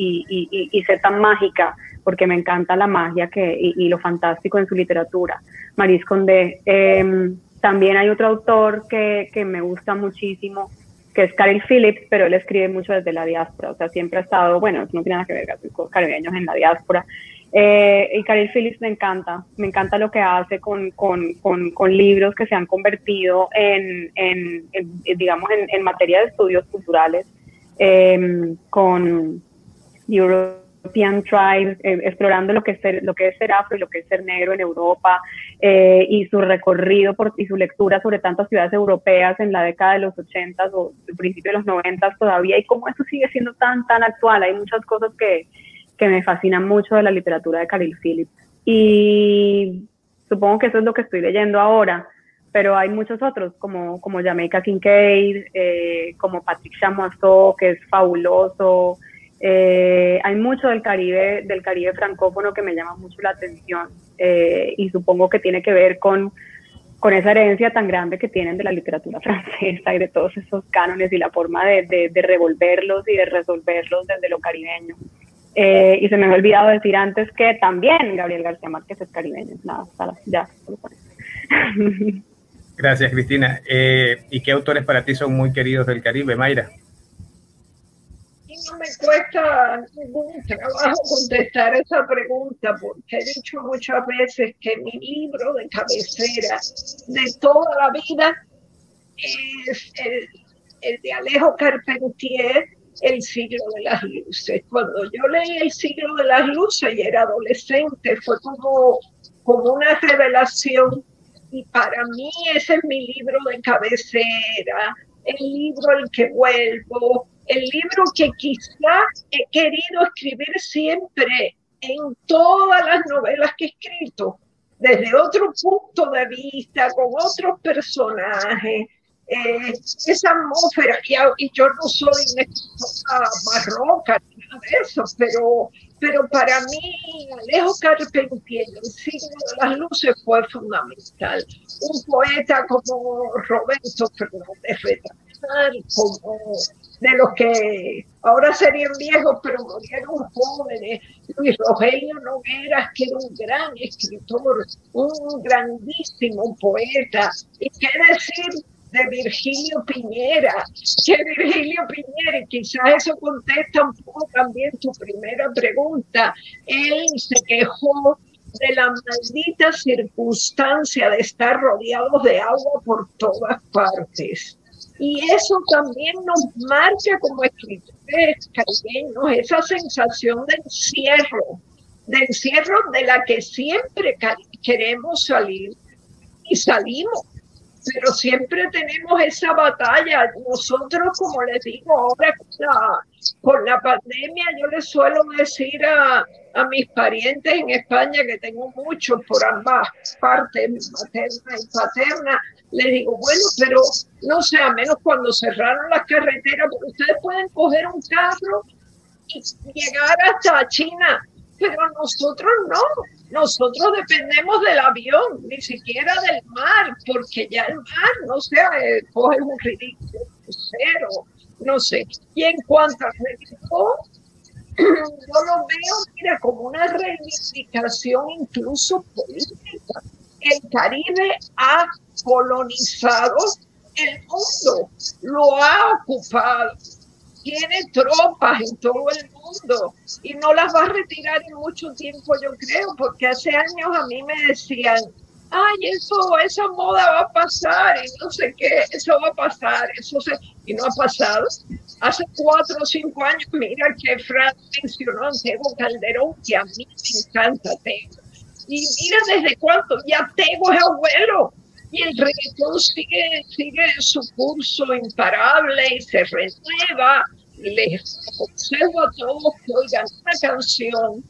y, ser tan mágica, porque me encanta la magia que, y, lo fantástico en su literatura. Maris Condé. Eh, también hay otro autor que, que me gusta muchísimo, que es Carol Phillips, pero él escribe mucho desde la diáspora, o sea, siempre ha estado, bueno, no tiene nada que ver con caribeños en la diáspora. Eh, y Carol Phillips me encanta, me encanta lo que hace con, con, con, con libros que se han convertido en, en, digamos, en, materia de estudios culturales, eh, con Euro European Tribes, eh, explorando lo que, es ser, lo que es ser afro y lo que es ser negro en Europa, eh, y su recorrido y su lectura sobre tantas ciudades europeas en la década de los 80 o principio de los 90 todavía, y cómo eso sigue siendo tan, tan actual. Hay muchas cosas que, que me fascinan mucho de la literatura de Caril Phillips. Y supongo que eso es lo que estoy leyendo ahora, pero hay muchos otros, como, como Jamaica Kincaid, eh, como Patrick Chamoiseau, que es fabuloso, eh, hay mucho del Caribe, del Caribe francófono que me llama mucho la atención eh, y supongo que tiene que ver con, con esa herencia tan grande que tienen de la literatura francesa y de todos esos cánones y la forma de, de, revolverlos y de resolverlos desde lo caribeño. Eh, y se me ha olvidado decir antes que también Gabriel García Márquez es caribeño. Nada, ya. Gracias, Cristina. ¿Y qué autores para ti son muy queridos del Caribe, Mayra? No me cuesta ningún trabajo contestar esa pregunta porque he dicho muchas veces que mi libro de cabecera de toda la vida es el, el de Alejo Carpentier, El siglo de las luces. Cuando yo leí El siglo de las luces y era adolescente, fue como, como una revelación y para mí ese es mi libro de cabecera, el libro al que vuelvo, el libro que quizá he querido escribir siempre en todas las novelas que he escrito, desde otro punto de vista, con otros personajes, eh, esa atmósfera, y, yo no soy una barroca ni nada de eso, pero, pero para mí Alejo Carpentier, el signo de las luces, fue fundamental. Un poeta como Roberto Fernández Retal, como de los que ahora serían viejos, pero murieron jóvenes. Luis Rogelio Nogueras, que era un gran escritor, un grandísimo poeta. ¿Y qué decir de Virgilio Piñera? Que Virgilio Piñera, y quizás eso contesta un poco también tu primera pregunta, él se quejó de la maldita circunstancia de estar rodeados de agua por todas partes y eso también nos marca como escritores caribeños, esa sensación de encierro, de encierro de la que siempre queremos salir y salimos, pero siempre tenemos esa batalla. Nosotros, como les digo ahora con la, pandemia, yo les suelo decir a, a mis parientes en España, que tengo muchos por ambas partes, materna y paterna, le digo, bueno, pero no sé, a menos cuando cerraron las carreteras, porque ustedes pueden coger un carro y llegar hasta China, pero nosotros no, nosotros dependemos del avión, ni siquiera del mar, porque ya el mar, no sé, eh, coge un ridículo cero, no sé. Y en cuanto a ridículo, yo lo veo, mira, como una reivindicación incluso política. El Caribe ha colonizado el mundo, lo ha ocupado, tiene tropas en todo el mundo y no las va a retirar en mucho tiempo, yo creo, porque hace años a mí me decían, ay, eso, esa moda va a pasar y no sé qué, eso va a pasar, eso se... y no ha pasado. Hace cuatro o cinco años, mira que Frank mencionó a Tego Calderón, que a mí me encanta Tego. Y mira desde cuánto, ya Tego es abuelo, Y el reggaetón sigue, sigue su curso imparable y se renueva. Les aconsejo a todos que oigan una canción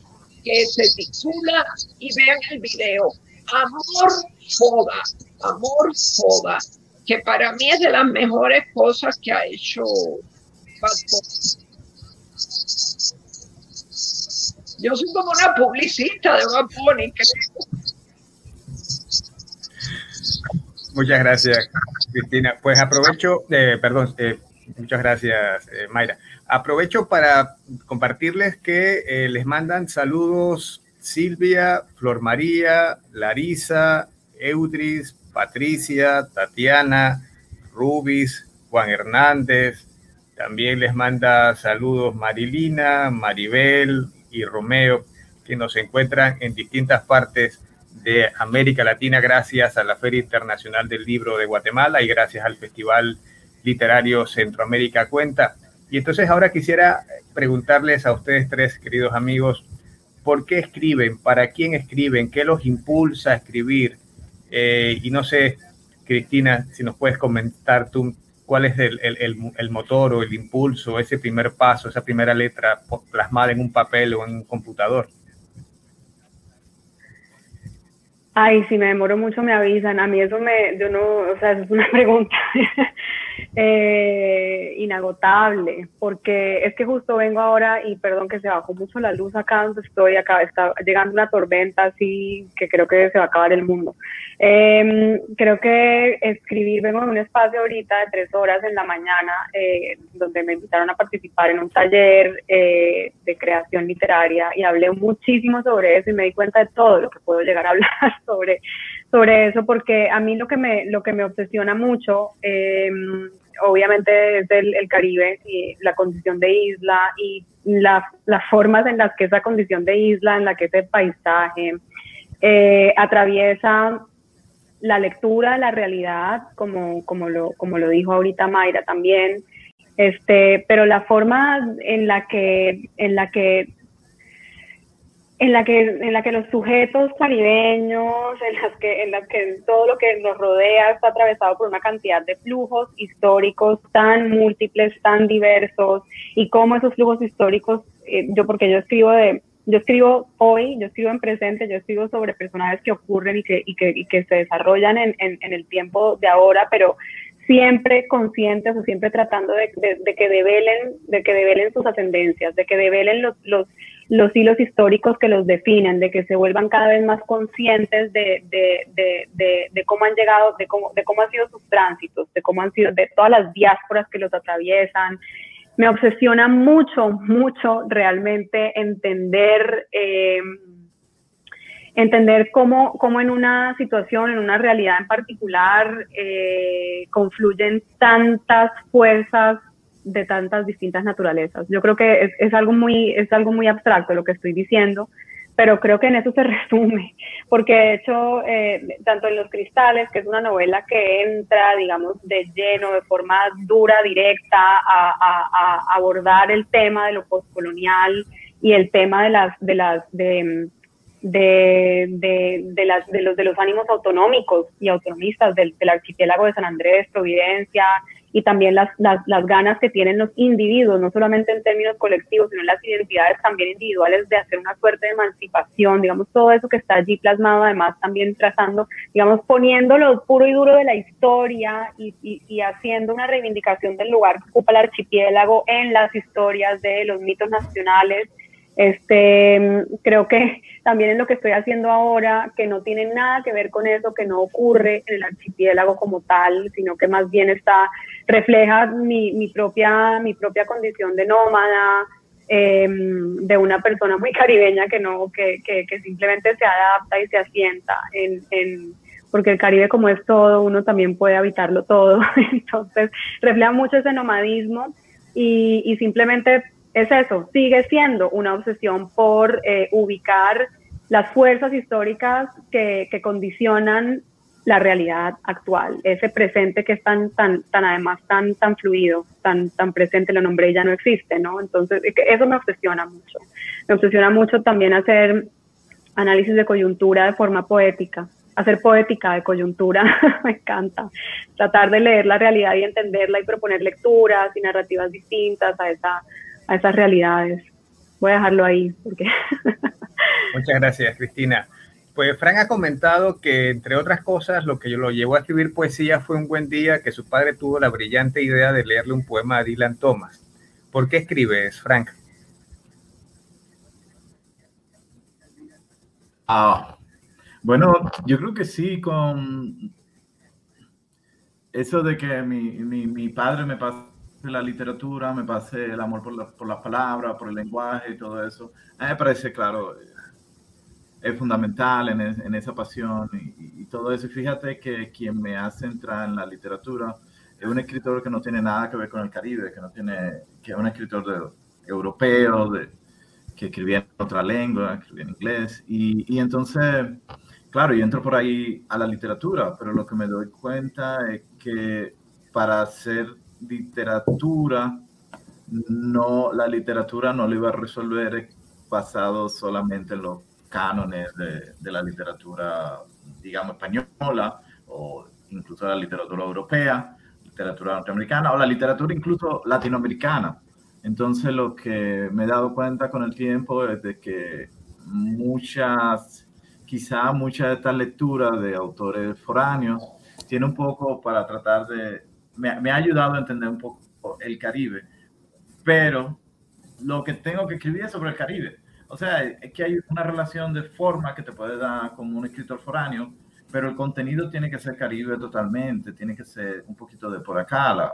que se titula y vean el video. Amor Foda, Amor Foda, que para mí es de las mejores cosas que ha hecho Yo soy como una publicista de Bad Bunny, Muchas gracias, Cristina. Pues aprovecho, eh, perdón, eh, muchas gracias, eh, Mayra. Aprovecho para compartirles que les mandan saludos Silvia, Flor María, Larisa, Eudris, Patricia, Tatiana, Rubis, Juan Hernández. También les manda saludos Marilina, Maribel y Romeo, que nos encuentran en distintas partes de América Latina gracias a la Feria Internacional del Libro de Guatemala y gracias al Festival Literario Centroamérica Cuenta. Y entonces ahora quisiera preguntarles a ustedes tres, queridos amigos, ¿por qué escriben? ¿Para quién escriben? ¿Qué los impulsa a escribir? Eh, y no sé, Cristina, si nos puedes comentar tú cuál es el, el, el, motor o el impulso, ese primer paso, esa primera letra plasmada en un papel o en un computador. Ay, si me demoro mucho me avisan. A mí eso me, yo no, o sea, es una pregunta eh, inagotable, porque es que justo vengo ahora y perdón que se bajó mucho la luz acá donde estoy, acá está llegando una tormenta así que creo que se va a acabar el mundo. Em, creo que escribir, vengo en un espacio ahorita de tres horas en la mañana, eh, donde me invitaron a participar en un taller eh, de creación literaria y hablé muchísimo sobre eso y me di cuenta de todo lo que puedo llegar a hablar sobre, sobre eso, porque a mí lo que me, lo que me obsesiona mucho, em, obviamente es el, Caribe y la condición de isla y las formas en las que esa condición de isla, en la que ese paisaje eh, atraviesa la lectura de la realidad, como, como, lo, como lo dijo ahorita Mayra también, este, pero la forma en la que, en la que en la que en la que los sujetos caribeños, en las que en las que todo lo que nos rodea está atravesado por una cantidad de flujos históricos tan múltiples, tan diversos y cómo esos flujos históricos, eh, yo porque yo escribo de yo escribo hoy, yo escribo en presente, yo escribo sobre personajes que ocurren y que, y que, y que se desarrollan en, en, en, el tiempo de ahora, pero siempre conscientes o siempre tratando de, de, que develen, de que develen sus ascendencias, de que develen los, los, los hilos históricos que los definen, de que se vuelvan cada vez más conscientes de, de, cómo han llegado, de cómo, de cómo han sido sus tránsitos, de cómo han sido, de todas las diásporas que los atraviesan, me obsesiona mucho, mucho realmente entender, eh, entender cómo, cómo, en una situación, en una realidad en particular, eh, confluyen tantas fuerzas de tantas distintas naturalezas. Yo creo que es, algo muy, es algo muy abstracto lo que estoy diciendo, pero creo que en eso se resume, porque de hecho, eh, tanto en Los Cristales, que es una novela que entra, digamos, de lleno, de forma dura, directa, a, abordar el tema de lo postcolonial y el tema de las, de las, de, de, de, las, de, los, de los ánimos autonómicos y autonomistas del, del archipiélago de San Andrés, Providencia, y también las, las, las, ganas que tienen los individuos, no solamente en términos colectivos, sino en las identidades también individuales de hacer una suerte de emancipación, digamos, todo eso que está allí plasmado, además también trazando, digamos, poniendo lo puro y duro de la historia y, y haciendo una reivindicación del lugar que ocupa el archipiélago en las historias de los mitos nacionales este, creo que también es lo que estoy haciendo ahora, que no tiene nada que ver con eso, que no ocurre en el archipiélago como tal, sino que más bien está, refleja mi, propia, mi propia condición de nómada, eh, de una persona muy caribeña que no, que, que, simplemente se adapta y se asienta en, en, porque el Caribe como es todo, uno también puede habitarlo todo, entonces refleja mucho ese nomadismo y, y simplemente es eso, sigue siendo una obsesión por eh, ubicar las fuerzas históricas que, que, condicionan la realidad actual, ese presente que es tan, tan, tan además tan, tan fluido, tan, tan presente, lo nombré ya no existe, ¿no? Entonces, eso me obsesiona mucho. Me obsesiona mucho también hacer análisis de coyuntura de forma poética. hacer poética de coyuntura, me encanta. Tratar de leer la realidad y entenderla y proponer lecturas y narrativas distintas a, esa, a esas realidades. Voy a dejarlo ahí. Porque Muchas gracias, Cristina. Pues Frank ha comentado que, entre otras cosas, lo que yo lo llevó a escribir poesía fue un buen día que su padre tuvo la brillante idea de leerle un poema a Dylan Thomas. ¿Por qué escribes, Frank? Ah, bueno, yo creo que sí, con eso de que mi, mi, mi padre me pase la literatura, me pase el amor por, la, por las palabras, por el lenguaje y todo eso, a mí me parece, claro, es fundamental en, en esa pasión y, y, todo eso. Fíjate que quien me hace entrar en la literatura es un escritor que no tiene nada que ver con el Caribe, que no tiene, que es un escritor de, europeo, de, que escribía en otra lengua, escribía en inglés. Y, y entonces, claro, yo entro por ahí a la literatura, pero lo que me doy cuenta es que para hacer literatura, no, la literatura no lo iba a resolver basado solamente en lo cánones de, de, la literatura, digamos, española o incluso la literatura europea, literatura norteamericana o la literatura incluso latinoamericana. Entonces lo que me he dado cuenta con el tiempo es de que muchas, quizá muchas de estas lecturas de autores foráneos tiene un poco para tratar de, me, ha ayudado a entender un poco el Caribe, pero lo que tengo que escribir es sobre el Caribe o sea, es que hay una relación de forma que te puede dar como un escritor foráneo, pero el contenido tiene que ser caribe totalmente, tiene que ser un poquito de por acá la,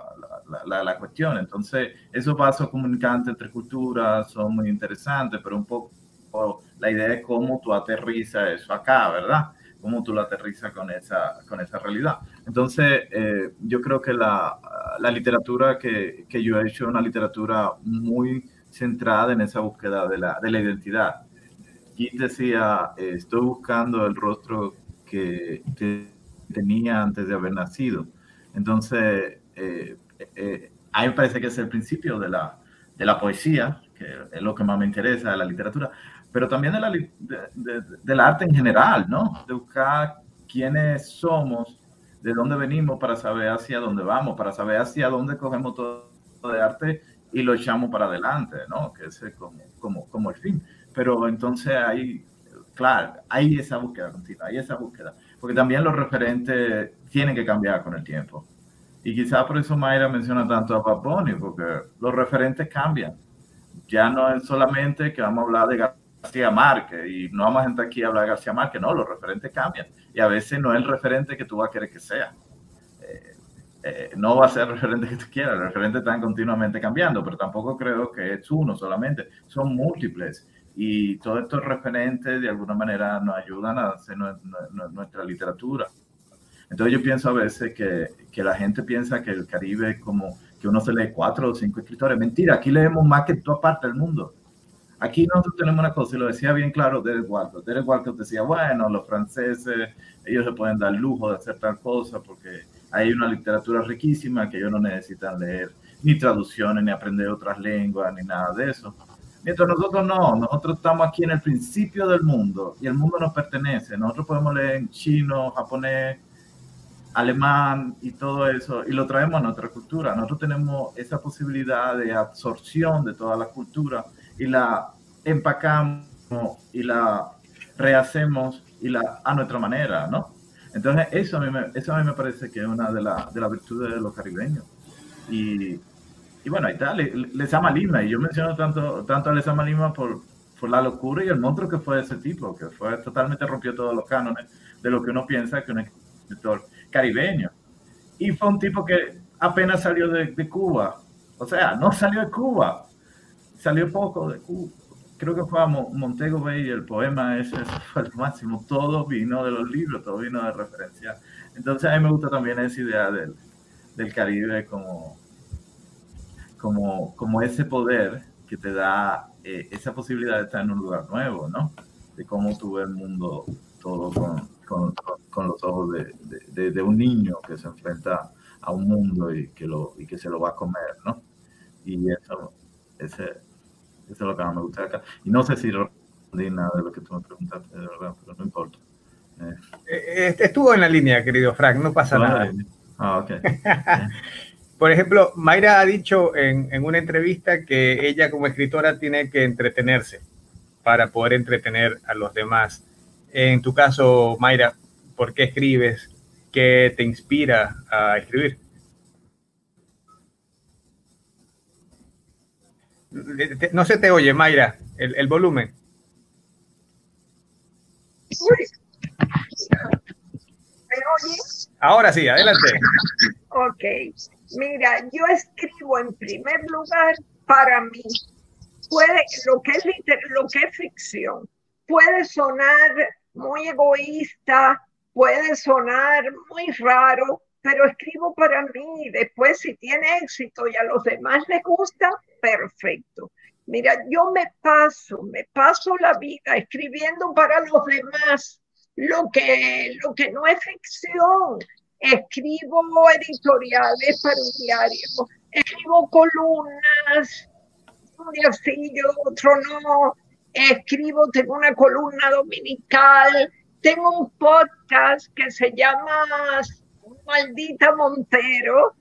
la, la, cuestión. Entonces, esos vasos comunicantes entre culturas son muy interesantes, pero un poco la idea es cómo tú aterrizas eso acá, ¿verdad? Cómo tú lo aterrizas con esa, con esa realidad. Entonces, eh, yo creo que la, la literatura que, que yo he hecho es una literatura muy centrada en esa búsqueda de la, de la identidad. Y decía, eh, estoy buscando el rostro que, tenía antes de haber nacido. Entonces, eh, eh, a mí me parece que es el principio de la, de la poesía, que es lo que más me interesa de la literatura, pero también de la, de, de, del arte en general, ¿no? De buscar quiénes somos, de dónde venimos para saber hacia dónde vamos, para saber hacia dónde cogemos todo de arte y lo echamos para adelante, ¿no? Que es como, como, como el fin. Pero entonces hay, claro, hay esa búsqueda continua, hay esa búsqueda, porque también los referentes tienen que cambiar con el tiempo. Y quizás por eso Mayra menciona tanto a Paponi, porque los referentes cambian. Ya no es solamente que vamos a hablar de García Márquez y no vamos a entrar aquí a hablar de García Márquez, no, los referentes cambian. Y a veces no es el referente que tú vas a querer que sea. Eh, eh, no va a ser el referente que tú quieras, los referentes están continuamente cambiando, pero tampoco creo que es uno solamente, son múltiples. Y todos estos referentes de alguna manera nos ayudan a hacer nuestra literatura. Entonces yo pienso a veces que, que, la gente piensa que el Caribe es como que uno se lee cuatro o cinco escritores. Mentira, aquí leemos más que toda parte del mundo. Aquí nosotros tenemos una cosa, y lo decía bien claro Derek Walcott. Derek Walcott decía, bueno, los franceses, ellos se pueden dar lujo de hacer tal cosa porque hay una literatura riquísima que ellos no necesitan leer ni traducciones, ni aprender otras lenguas, ni nada de eso. Mientras nosotros no, nosotros estamos aquí en el principio del mundo y el mundo nos pertenece. Nosotros podemos leer en chino, japonés, alemán y todo eso y lo traemos a nuestra cultura. Nosotros tenemos esa posibilidad de absorción de toda la cultura y la empacamos y la rehacemos y la a nuestra manera, ¿no? Entonces, eso a mí me, eso a mí me parece que es una de las de la virtudes de los caribeños. Y, y bueno, ahí está, Lezama Lima. Y yo menciono tanto, tanto a Lezama Lima por, por la locura y el monstruo que fue ese tipo, que fue totalmente rompió todos los cánones de lo que uno piensa que un escritor caribeño. Y fue un tipo que apenas salió de, de Cuba. O sea, no salió de Cuba, salió poco de Cuba creo que fue a Montego Bay el poema ese, ese, fue el máximo. Todo vino de los libros, todo vino de referencia. Entonces a mí me gusta también esa idea del, del Caribe como, como, como ese poder que te da eh, esa posibilidad de estar en un lugar nuevo, ¿no? De cómo tú ves el mundo todo con, con, con los ojos de, de, de, un niño que se enfrenta a un mundo y que, lo, y que se lo va a comer, ¿no? Y eso, ese, eso es lo que más me gusta acá. Y no sé si respondí nada de lo que tú me preguntaste, de verdad, pero no importa. Eh, estuvo en la línea, querido Frank, no pasa nada. Ah. Por ejemplo, Mayra ha dicho en, en, una entrevista que ella como escritora tiene que entretenerse para poder entretener a los demás. En tu caso, Mayra, ¿por qué escribes? ¿Qué te inspira a escribir? No se te oye, Mayra, el, el volumen. ¿Me oye? Ahora sí, adelante. Ok. Mira, yo escribo en primer lugar para mí. Puede, lo que es lo que es ficción, puede sonar muy egoísta, puede sonar muy raro, pero escribo para mí. Después, si tiene éxito y a los demás les gusta, perfecto. Mira, yo me paso, me paso la vida escribiendo para los demás lo que, lo que no es ficción. Escribo editoriales para un diario, escribo columnas, un día otro no, escribo, tengo una columna dominical, tengo un podcast que se llama Maldita Montero,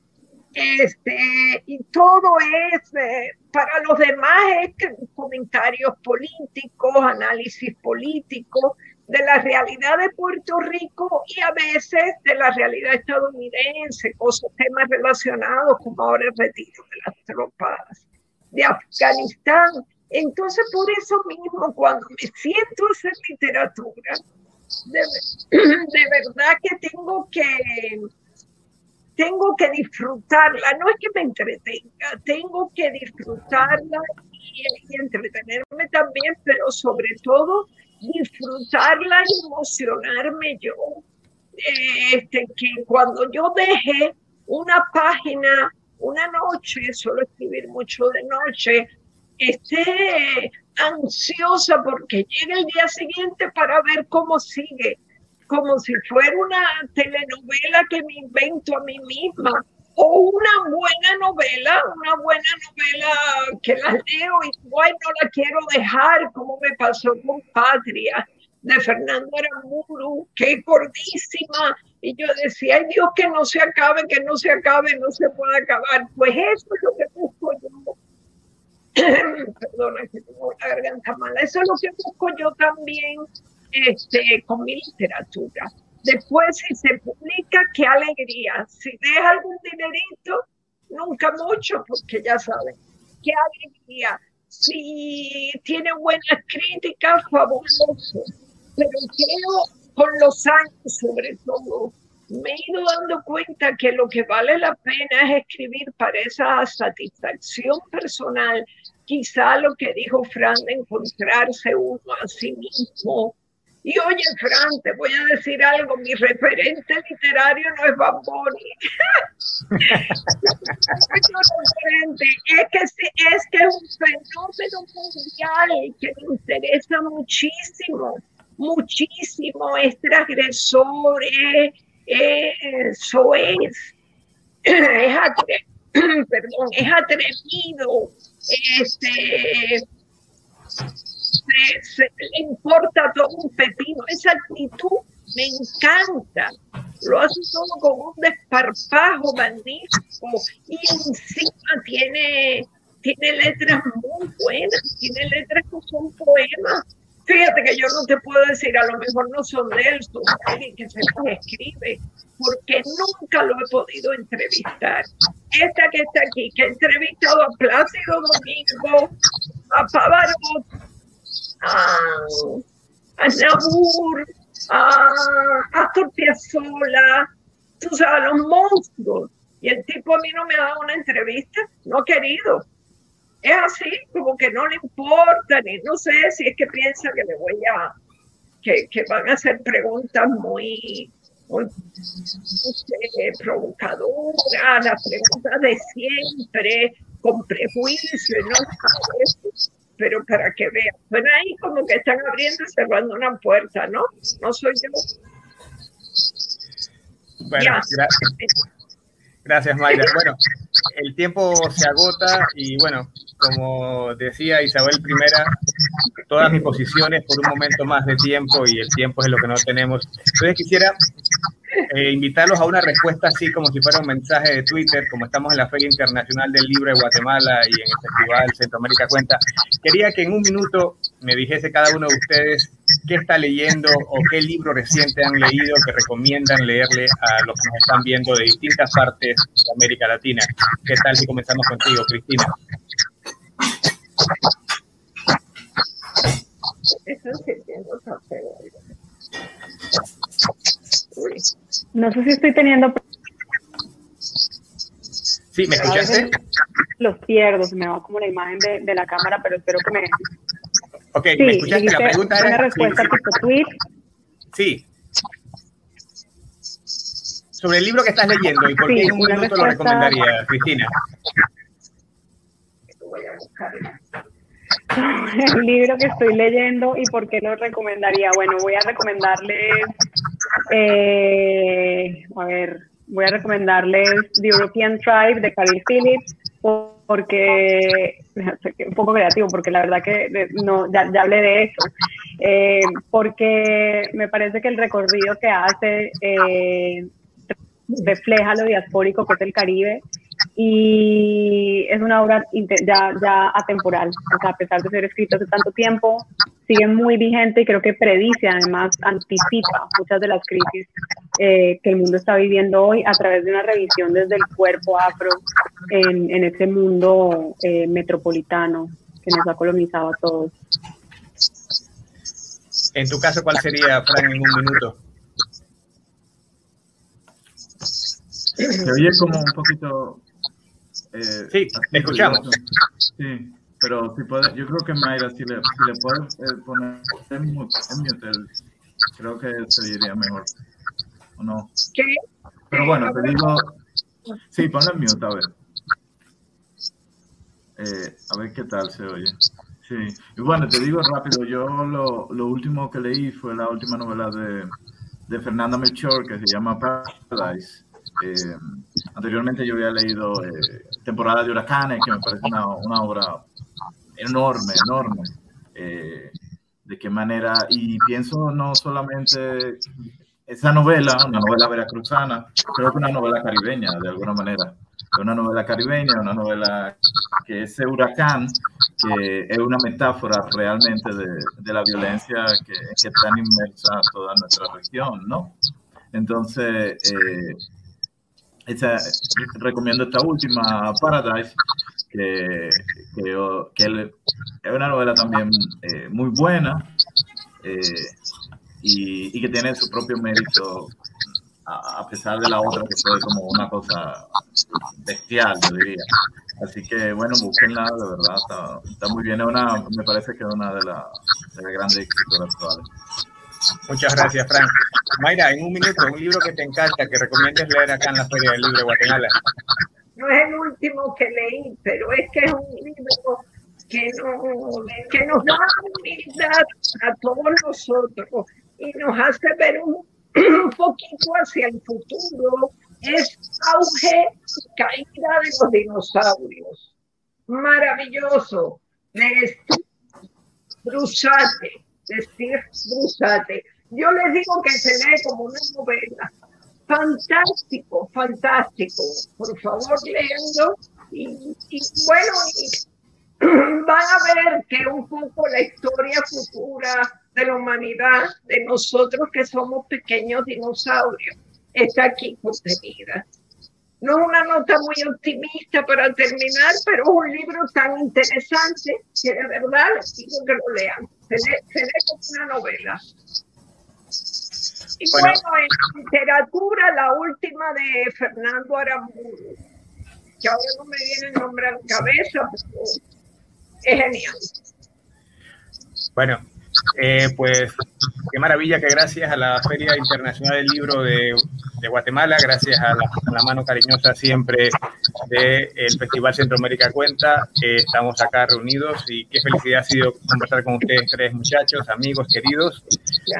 este, y todo es, eh, para los demás es comentarios políticos, análisis político de la realidad de Puerto Rico y a veces de la realidad estadounidense, cosas, temas relacionados como ahora el retiro de las tropas de Afganistán. Entonces, por eso mismo, cuando me siento a hacer literatura, de, de verdad que tengo que tengo que disfrutarla, no es que me entretenga, tengo que disfrutarla y, entretenerme también, pero sobre todo disfrutarla y emocionarme yo. Este, que cuando yo deje una página una noche, suelo escribir mucho de noche, esté ansiosa porque llegue el día siguiente para ver cómo sigue como si fuera una telenovela que me invento a mí misma o una buena novela, una buena novela que la leo y bueno, no la quiero dejar, como me pasó con Patria de Fernando Aramburu, que es gordísima. Y yo decía, ay Dios, que no se acabe, que no se acabe, no se puede acabar. Pues eso es lo que busco yo. Perdona que tengo la garganta mala. Eso es lo que busco yo también este, con mi literatura. Después, si se publica, qué alegría. Si deja algún dinerito, nunca mucho, porque ya saben, qué alegría. Si tiene buenas críticas, fabuloso. Pero creo, con los años sobre todo, me he ido dando cuenta que lo que vale la pena es escribir para esa satisfacción personal, quizá lo que dijo Fran de encontrarse uno a sí mismo, y oye, Fran, te voy a decir algo, mi referente literario no es Bamboni. es que es un fenómeno mundial que me interesa muchísimo, muchísimo, es transgresor, es, es, es, perdón, es atrevido, este le importa todo un pepino. Esa actitud me encanta. Lo hace todo con un desparpajo magnífico y encima tiene, tiene letras muy buenas, tiene letras que son poemas. Fíjate que yo no te puedo decir, a lo mejor no son de él, son alguien que se las escribe, porque nunca lo he podido entrevistar. Esta que está aquí, que he entrevistado a Plácido Domingo, a Pavarotti, a, Nabur, a Astor Piazzolla, tú sabes, los monstruos. Y el tipo a mí no me ha dado una entrevista, no ha querido. Es así, como que no le importa, ni no sé si es que piensa que le voy a, que, que van a hacer preguntas muy, muy provocadoras, las preguntas de siempre, con prejuicio, y no sabes pero para que vean. Bueno, ahí como que están abriendo y cerrando una puerta, ¿no? No soy yo. Bueno, gracias. Mayra. Bueno, el tiempo se agota y bueno, como decía Isabel I, todas mis posiciones por un momento más de tiempo y el tiempo es lo que no tenemos. Entonces quisiera eh, invitarlos a una respuesta así como si fuera un mensaje de Twitter, como estamos en la Feria Internacional del Libro de Guatemala y en el Festival Centroamérica Cuenta. Quería que en un minuto me dijese cada uno de ustedes qué está leyendo o qué libro reciente han leído que recomiendan leerle a los que nos están viendo de distintas partes de América Latina. ¿Qué tal si comenzamos contigo, Cristina? No sé si estoy teniendo. Sí, ¿me escuchaste? Los pierdo, se me va como la imagen de, de la cámara, pero espero que me. Ok, ¿me escuchaste? La pregunta era. Una respuesta tipo tweet. Sí. Sobre el libro que estás leyendo y por qué Sí, en un minuto lo respuesta- recomendaría, Cristina. El libro que estoy leyendo y por qué lo recomendaría. Bueno, voy a recomendarles, eh, a ver, voy a recomendarles The European Tribe de Carol Phillips, por- porque, un poco creativo, porque la verdad que de- no, ya, ya hablé de eso, Eh, porque me parece que el recorrido que hace eh, refleja lo diaspórico que es el Caribe y es una obra ya, ya atemporal, o sea, a pesar de ser escrita hace tanto tiempo, sigue muy vigente y creo que predice, además, anticipa muchas de las crisis eh, que el mundo está viviendo hoy a través de una revisión desde el cuerpo afro en, en ese mundo eh, metropolitano que nos ha colonizado a todos. En tu caso, ¿cuál sería, Fran, en un minuto? Se oye como un poquito. Eh, Sí, te escuchamos. Sí, pero si puede, yo creo que Mayra, si le, si le puedes eh, poner en mute, en mute, el- creo que se diría mejor. ¿O no? ¿Qué? Pero bueno, te digo. Sí, ponle en mute, a ver. Eh, a ver qué tal se oye. Sí, y bueno, te digo rápido, yo lo, lo último que leí fue la última novela de, de Fernanda Melchor que se llama Paradise. Eh, anteriormente yo había leído eh, Temporada de Huracanes, que me parece una, una obra enorme, enorme. Eh, de qué manera, y pienso no solamente esa novela, una novela veracruzana, creo que una novela caribeña de alguna manera. Una novela caribeña, una novela que ese huracán, que es una metáfora realmente de, de la violencia que, que está inmersa toda nuestra región, ¿no? Entonces, eh, recomiendo esta última, Paradise, que, es una novela también eh, muy buena eh, y, que tiene su propio mérito, a, pesar de la otra que fue como una cosa bestial, yo diría. Así que, bueno, búsquenla, de verdad, está, está muy bien. Es una, me parece que es una de, la- de las grandes escritoras actuales. Muchas gracias, Fran. Mayra, en un minuto, un libro que te encanta, que recomiendes leer acá en la Feria del Libro de Guatemala. No es el último que leí, pero es que es un libro que nos, que nos da humildad a todos nosotros y nos hace ver un, un poquito hacia el futuro. Es auge caída de los dinosaurios. Maravilloso. De Brusate. De Steve Brusate. Yo les digo que se lee como una novela. Fantástico, fantástico. Por favor, léanlo. Y, y bueno, y van a ver que un poco la historia futura de la humanidad, de nosotros que somos pequeños dinosaurios, está aquí contenida. No es una nota muy optimista para terminar, pero es un libro tan interesante que de verdad les digo que lo lean. Se lee, se lee como una novela. Y Bueno. bueno, en literatura, la última de Fernando Aramburu, que ahora no me viene el nombre a la cabeza, pero es genial. Bueno, eh, pues qué maravilla que gracias a la Feria Internacional del Libro de Guatemala, gracias a la, mano cariñosa siempre del Festival Centroamérica Cuenta. estamos acá reunidos y qué felicidad ha sido conversar con ustedes tres muchachos, amigos, queridos.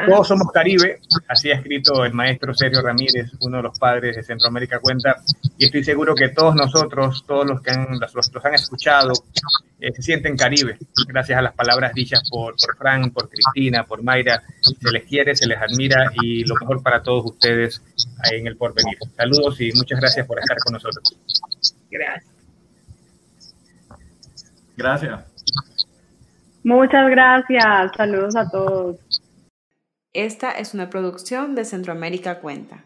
Todos somos Caribe, así ha escrito el maestro Sergio Ramírez, uno de los padres de Centroamérica Cuenta, y estoy seguro que todos nosotros, todos los que han, los, los han escuchado, eh, se sienten Caribe, gracias a las palabras dichas por, por Frank, por Cristina, por Mayra. Se les quiere, se les admira y lo mejor para todos ustedes en el porvenir. Saludos y muchas gracias por estar con nosotros. Gracias. Gracias. Muchas gracias. Saludos a todos. Esta es una producción de Centroamérica Cuenta.